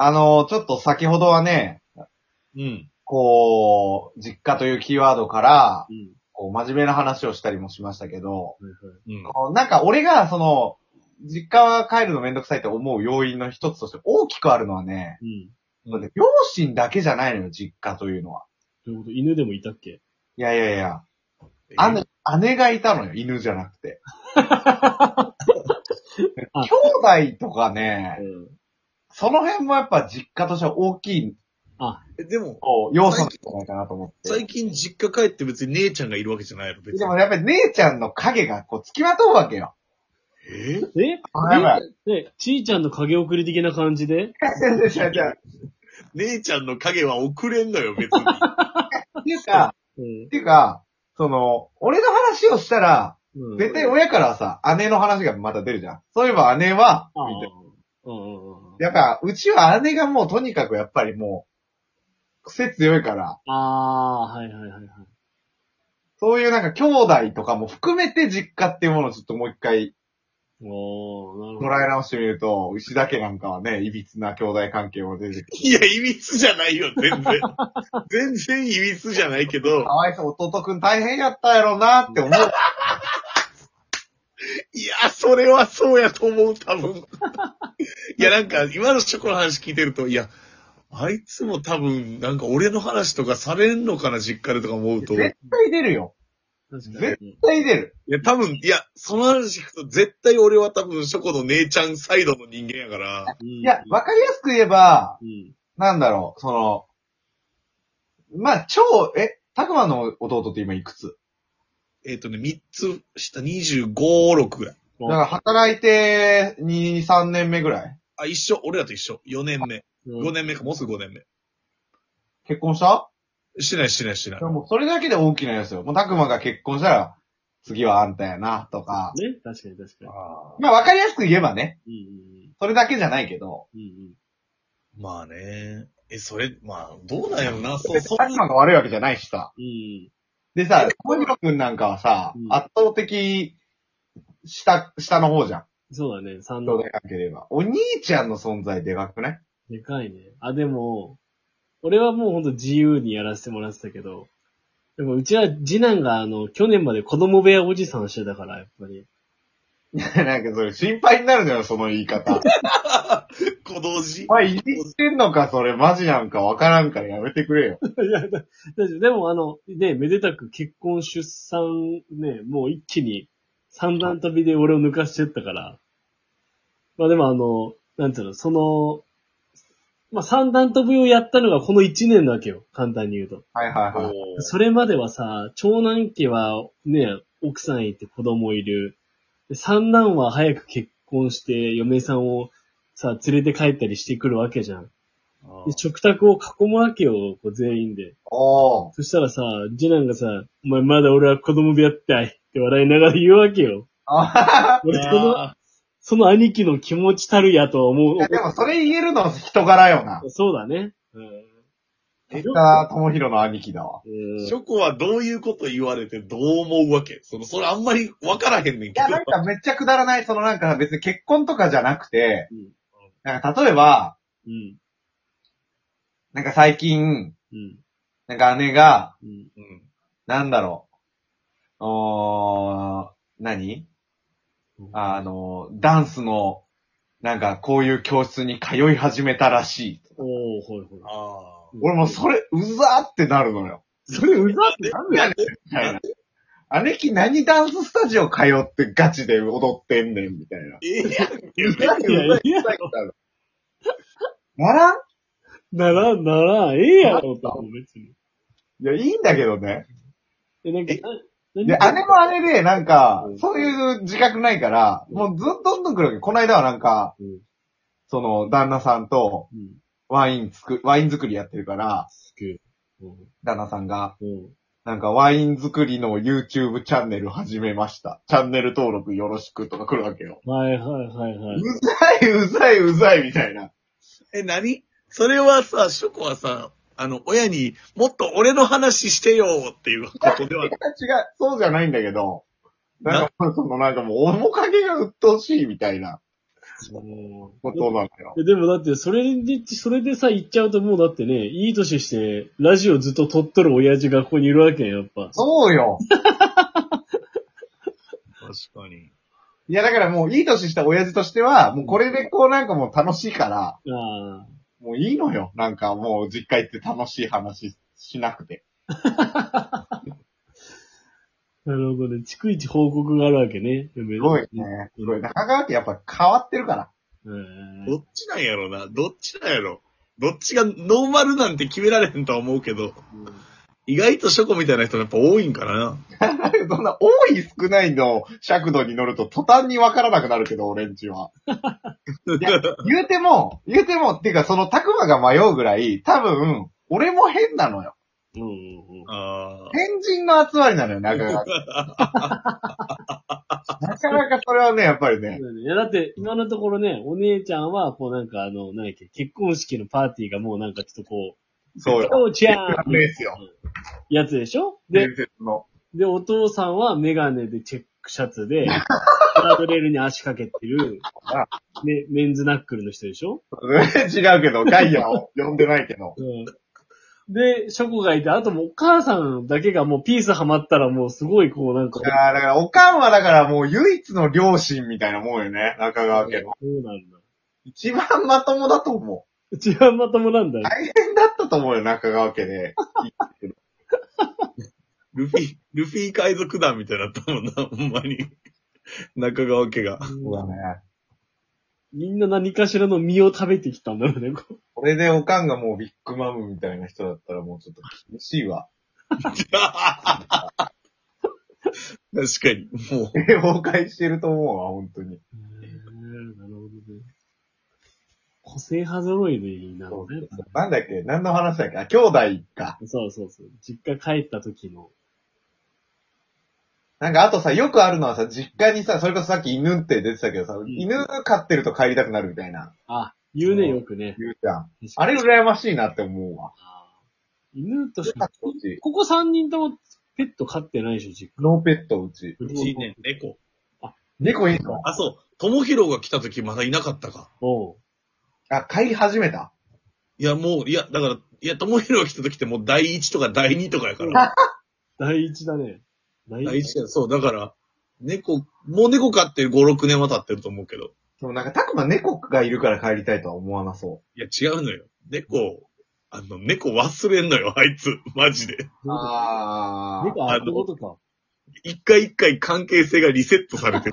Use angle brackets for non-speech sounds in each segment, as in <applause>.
あの、ちょっと先ほどはね、うん。こう、実家というキーワードから、うん。こう、真面目な話をしたりもしましたけど、うん。こうなんか俺が、その、実家は帰るのめんどくさいって思う要因の一つとして大きくあるのはね、うん。だって両親だけじゃないのよ、実家というのは。どういうこと？犬でもいたっけ？いやいやいや、あ姉、姉がいたのよ、犬じゃなくて。<laughs> あ兄弟とかね、うん。その辺もやっぱ実家としては大きい、えでも、こう、要素なんじゃないかなと思って。最近実家帰って別に姉ちゃんがいるわけじゃないの、別に。でもやっぱり姉ちゃんの影がこう、付きまとうわけよ。え？え？あやばいで、ちーちゃんの影送り的な感じで？じゃあじゃあ姉ちゃんの影は遅れんのよ、別に。<laughs> っていうか、うんっていうか、その、俺の話をしたら、うん。絶対親からはさ、姉の話がまた出るじゃん。そういえば姉は、ああみたいな。うんうんうん。やっぱ、うちは姉がもうとにかくやっぱりもう、癖強いから、ああ、はいはいはいはい。そういうなんか兄弟とかも含めて実家っていうものをちょっともう一回おー、なるほど。捉え直してみると、牛田家なんかはね、歪な兄弟関係も出てくる。<laughs> いや、いびつじゃないよ、全然。<laughs> 全然いびつじゃないけどか。わいそう、弟くん大変やったやろうなって思う。いや、それはそうやと思う、多分。いや、なんか、今のチョコの話聞いてると、いや、あいつも多分、なんか俺の話とかされんのかな、実家でとか思うと。い絶対出るよ。絶対出る。や、多分、いや、その話聞くと、絶対俺は多分、ショコの姉ちゃんサイドの人間やから。いいや、わかりやすく言えば、うん。なんだろう、その、まあ、超、え、たくまの弟って今いくつ？えっ、とね、3つ下、25、6ぐらい。だから働いて2、3年目ぐらい？あ、一緒、俺らと一緒。4年目。うん5年目か、もうすぐ5年目。結婚した？してない、してない、してない。もうそれだけで大きなやつよ。もうたくまが結婚したら、次はあんたやな、とか。ね確かに確かに。まあ、わかりやすく言えばね。うんうんそれだけじゃないけど。うん。うんまあね。え、それ、まあ、どうなんやろな。そう、そんたくまが悪いわけじゃないしさ。うん。うん。でさ、小ひろくんなんかはさ、うん圧倒的、下、下の方じゃん。そうだね、三の兄弟。関係で言えば。お兄ちゃんの存在でかくねでかいね。あ、でも、俺はもうほんと自由にやらせてもらってたけど、でもうちは次男があの、去年まで子供部屋おじさんしてたから、やっぱり。<laughs> なんかそれ心配になるのよ、その言い方。<laughs> 小同時お前、いじってんのか、それ、マジなんかわからんからやめてくれよ。<laughs> いや、だ大丈夫。でもあの、ね、めでたく結婚出産、ね、もう一気に三段飛びで俺を抜かしてったから。まあでもあの、なんていうの、その、まあ三段飛びをやったのがこの一年なわけよ。簡単に言うと。はいはいはい。それまではさ、長男家はね、奥さんいて子供いる。で三男は早く結婚して嫁さんをさ、連れて帰ったりしてくるわけじゃん。で食卓を囲むわけよ、こう全員で。そしたらさ、次男がさ、お前まだ俺は子供部屋ったいって笑いながら言うわけよ。あ俺その、その兄貴の気持ちたるやとは思ういや、。でもそれ言えるの人柄よな。そうだね。うん。田智弘の兄貴だわ。うんショコはどういうこと言われてどう思うわけ？その、それあんまり分からへんねんいや、けど。なんかめっちゃくだらない、そのなんか別に結婚とかじゃなくて、うんなんか例えば、うん。なんか最近、うん。なんか姉が、うん。うん。なんだろう、おー、何？あの、ダンスの、なんかこういう教室に通い始めたらしい。おー、ほいほい。あ俺もそれ、うざーってなるのよ。それうざってなんだよ、みたいな。姉貴何ダンススタジオ通ってガチで踊ってんねん、みたいな。ええやんけ。うざいうざいうざいってなるならんならん、ならん、ええやろ、と別に。いや、いいんだけどね。え、なんか、なで、姉も姉で、なんかう、んそういう自覚ないから、もうずっとどんどん来るわけ。この間はなんか、うん。その、旦那さんとうん。ワイン作、ワイン作りやってるから、すげえ。うん。旦那さんが、うん。なんかワイン作りの YouTube チャンネル始めました。チャンネル登録よろしくとか来るわけよ。はいはいはいはうい。ざい、うざい、うざい、みたいな。え、何？それはさ、ショコはさ、あの、親にもっと俺の話してよっていうことでは違う、そうじゃないんだけど、なんか、そのなんかもう面影が鬱陶しいみたいな。もことなのよ。うでもだって、それで、それでさ、言っちゃうともうだってね、いい年して、ラジオずっと撮っとる親父がここにいるわけやん、やっぱ。そうよ。<laughs> 確かに。いや、だからもういい年した親父としては、もうこれでこうなんかもう楽しいから。もういいのよ。なんかもう実家行って楽しい話しなくて。<laughs> なるほどね。逐一報告があるわけね。すすごいね。すごい。中川家やっぱ変わってるから。うん。どっちなんやろなどっちなんやろどっちがノーマルなんて決められへんとは思うけど、意外とショコみたいな人もやっぱ多いんかな <laughs> そんな多い少ないの尺度に乗ると途端にわからなくなるけど、俺んちは。<laughs> 言うても、言うても、っていうかそのたくまが迷うぐらい、多分、俺も変なのよ。うんうんうん。あ変人の集まりなのよ、中川家。<laughs> なかなかそれはね、やっぱりね。いや、だって、今のところね、お姉ちゃんは、こうなんかあの、何やっけ、結婚式のパーティーがもうなんかちょっとこう、そうよ。おうちゃんですよ。やつでしょ？で伝、説の。で、お父さんはメガネでチェックシャツで、ガードレールに足かけてる、ね、メンズナックルの人でしょ？違うけど、ガイアを呼んでないけど。うん。で、ショコがいて、あともうお母さんだけがもうピースハマったらもうすごいこうなんか、いやーだから、おかんはだからもう唯一の両親みたいなもんよね、中川家の。そうなんだ。一番まともだと思う。一番まともなんだよ。大変だったと思うよ、中川家で。<laughs> ルフィ、ルフィ海賊団みたいになったもんな、ほんまに。中川家が。そうだね。みんな何かしらの実を食べてきたんだろうね。こうこれでおかんがもうビッグマムみたいな人だったらもうちょっと厳しいわ。確かに。もう、崩壊してると思うわ、本当に。なるほどね。個性派揃いでいいなのね。なんだっけ？何の話だっけ？あ、兄弟か。そうそうそう。実家帰った時の。なんかあとさ、よくあるのはさ、実家にさ、それこそさっき犬って出てたけどさ、ん犬飼ってると帰りたくなるみたいな。あ、言うね、よくね。言うじゃん。あれ羨ましいなって思うわ。犬としてこここ3人ともペット飼ってないでしょ、実ノーペットうち。家。うちね、猫。猫いいの？あ、そう。ともひろが来た時まだいなかったか。おう。あ、飼い始めた？いや、もう、いや、だから、いや、ともひろが来た時ってもう第一とか第二とかやから。<laughs> 第一だね。第第一や、そう、だから、猫、もう猫飼って5、6年は経ってると思うけど。でもなんか、たくま猫がいるから帰りたいとは思わなそいや、違うのよ。猫、あの、猫忘れんのよ、あいつ。マジで。う。あ猫あってことか。一回一回関係性がリセットされてる。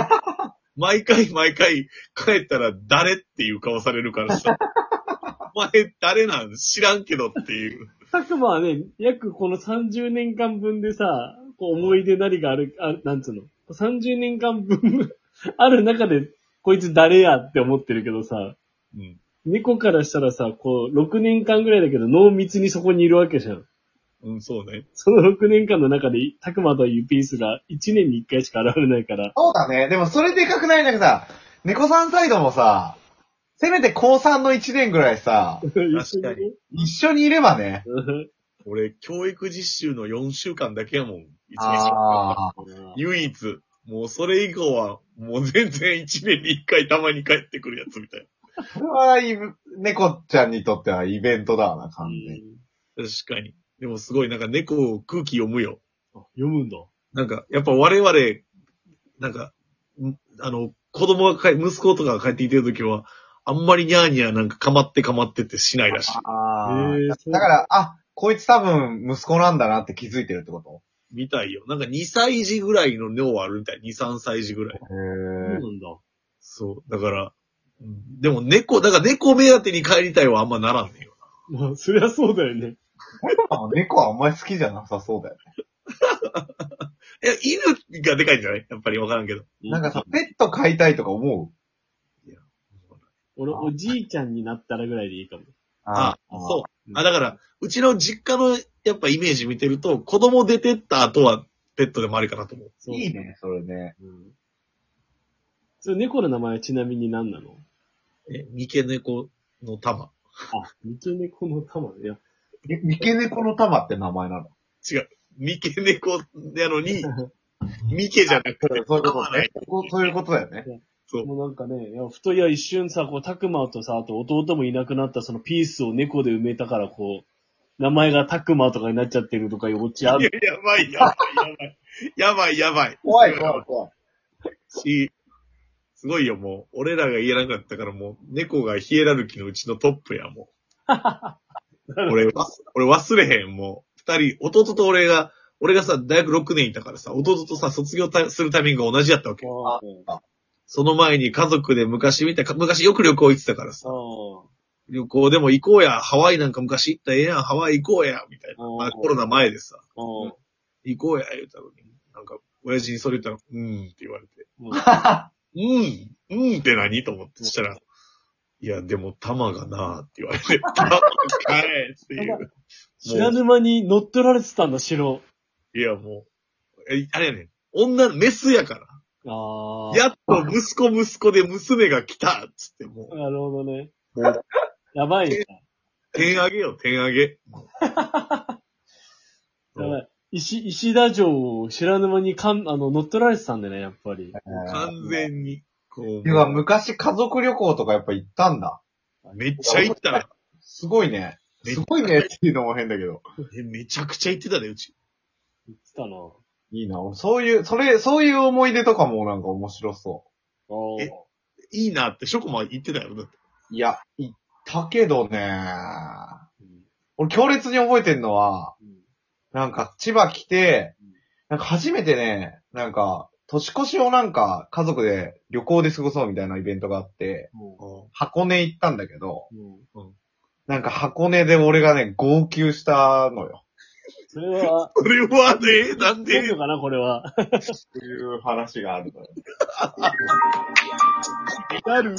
<laughs> 毎回毎回帰ったら誰っていう顔されるからさ。<laughs> お前誰なん？知らんけどっていう。たくまはね、約この30年間分でさ、こう思い出なりがある、あなんつうの？30年間分 <laughs> ある中で、こいつ誰やって思ってるけどさ、うん。猫からしたらさ、こう、6年間ぐらいだけど濃密にそこにいるわけじゃん。うん、そうね。その6年間の中で、たくまというピースが1年に1回しか現れないから。そうだね。でもそれでかくないなんかさ、猫さんサイドもさ、せめて高3の1年ぐらいさ、一緒にね一緒にいればね。うん俺、教育実習の4週間だけやもん。一日。ああ。唯一。もうそれ以降は、もう全然1年に1回たまに帰ってくるやつみたいそれはい猫ちゃんにとってはイベントだわな、完全に。な。確かに。でもすごい、なんか猫空気読むよ。あ読むんだ。なんか、やっぱ我々、なんか、んあの、子供が帰、息子とかが帰ってきてるときは、あんまりニャーニャーなんかかまってかまってってしないらしい。ああ。だから、あ、こいつ多分息子なんだなって気づいてるってこと？みたいよ。なんか2歳児ぐらいの尿あるみたい。2、3歳児ぐらい。へそうえ。なんだ。そう。だから、うんでも猫、だから猫目当てに帰りたいはあんまならんねんよ。まあ、そりゃそうだよね。<laughs> 猫はあんまり好きじゃなさそうだよね。<laughs> いや、犬がでかいんじゃない？やっぱりわからんけど。なんかさ、ペット飼いたいとか思う？俺、おじいちゃんになったらぐらいでいいかも。あ、そう。あ、だから、うちの実家のやっぱイメージ見てると、子供出てった後はペットでもありかなと思う。そういいね、それね。うん。それ猫の名前はちなみに何なの？え、三毛猫の玉。あ、三毛猫の玉いや、え、三毛猫の玉って名前なの？違う。三毛猫やのに、<laughs> 三毛じゃなくて、そういうことね。そうそういうことだよね。そうもうなんかね、いや、ふといや一瞬さ、こう、たくまとさ、あと弟もいなくなったそのピースを猫で埋めたから、こう、名前がたくまとかになっちゃってるとかいうオチあいやる。、やばい、やばい、やばい。やばい、やばい。怖い怖い怖い。し、すごいよ、もう。俺らが言えなかったから、もう、猫がヒエラルキーのうちのトップや、もう。<laughs> 俺、わ俺忘れへん、もう。二人、弟と俺が、俺がさ、大学6年いたからさ、弟とさ、卒業たするタイミングが同じやったわけ。あその前に家族で昔見た、か昔よく旅行行ってたからさ、あ旅行でも行こうや、ハワイなんか昔行ったらええやん、ハワイ行こうや、みたいな。うん。まあ、コロナ前でさ、あ行こうや、言うたのに、なんか、親父にそれ言ったら、うーんって言われて、あうん、うんって何と思って、そしたら、いや、でも、玉がなって言われて、玉かえっていう。知らぬ間に乗っ取られてたんだ、城。いや、もう、えあれやねん、女、メスやから。ああ。やっと息子息子で娘が来たっつって、もう、なるほどね。もう、やばいね。点上げよ、点上げ。<laughs> やばい。石、石田城を知らぬ間にかん、あの、乗っ取られてたんでね、やっぱり。完全に、こう、てか、昔家族旅行とかやっぱ行ったんだ。めっちゃ行ったな。すごいね。すごいねっていうのも変だけど。えめちゃくちゃ行ってたね、うち。言ってたな。いいな。そういう、それ、そういう思い出とかもなんか面白そああ。えいいなって、ショコマ言ってたよ。だってう。いや、行ったけどね。うん俺強烈に覚えてんのは、うんなんか千葉来てうん、なんか初めてね、なんか、年越しをなんか家族で旅行で過ごそうみたいなイベントがあって、も箱根行ったんだけど、なんか箱根で俺がね、号泣したのよ。それは、<laughs> これはね、なんで？出るの、かな、これは。っていう話があるのよ。なる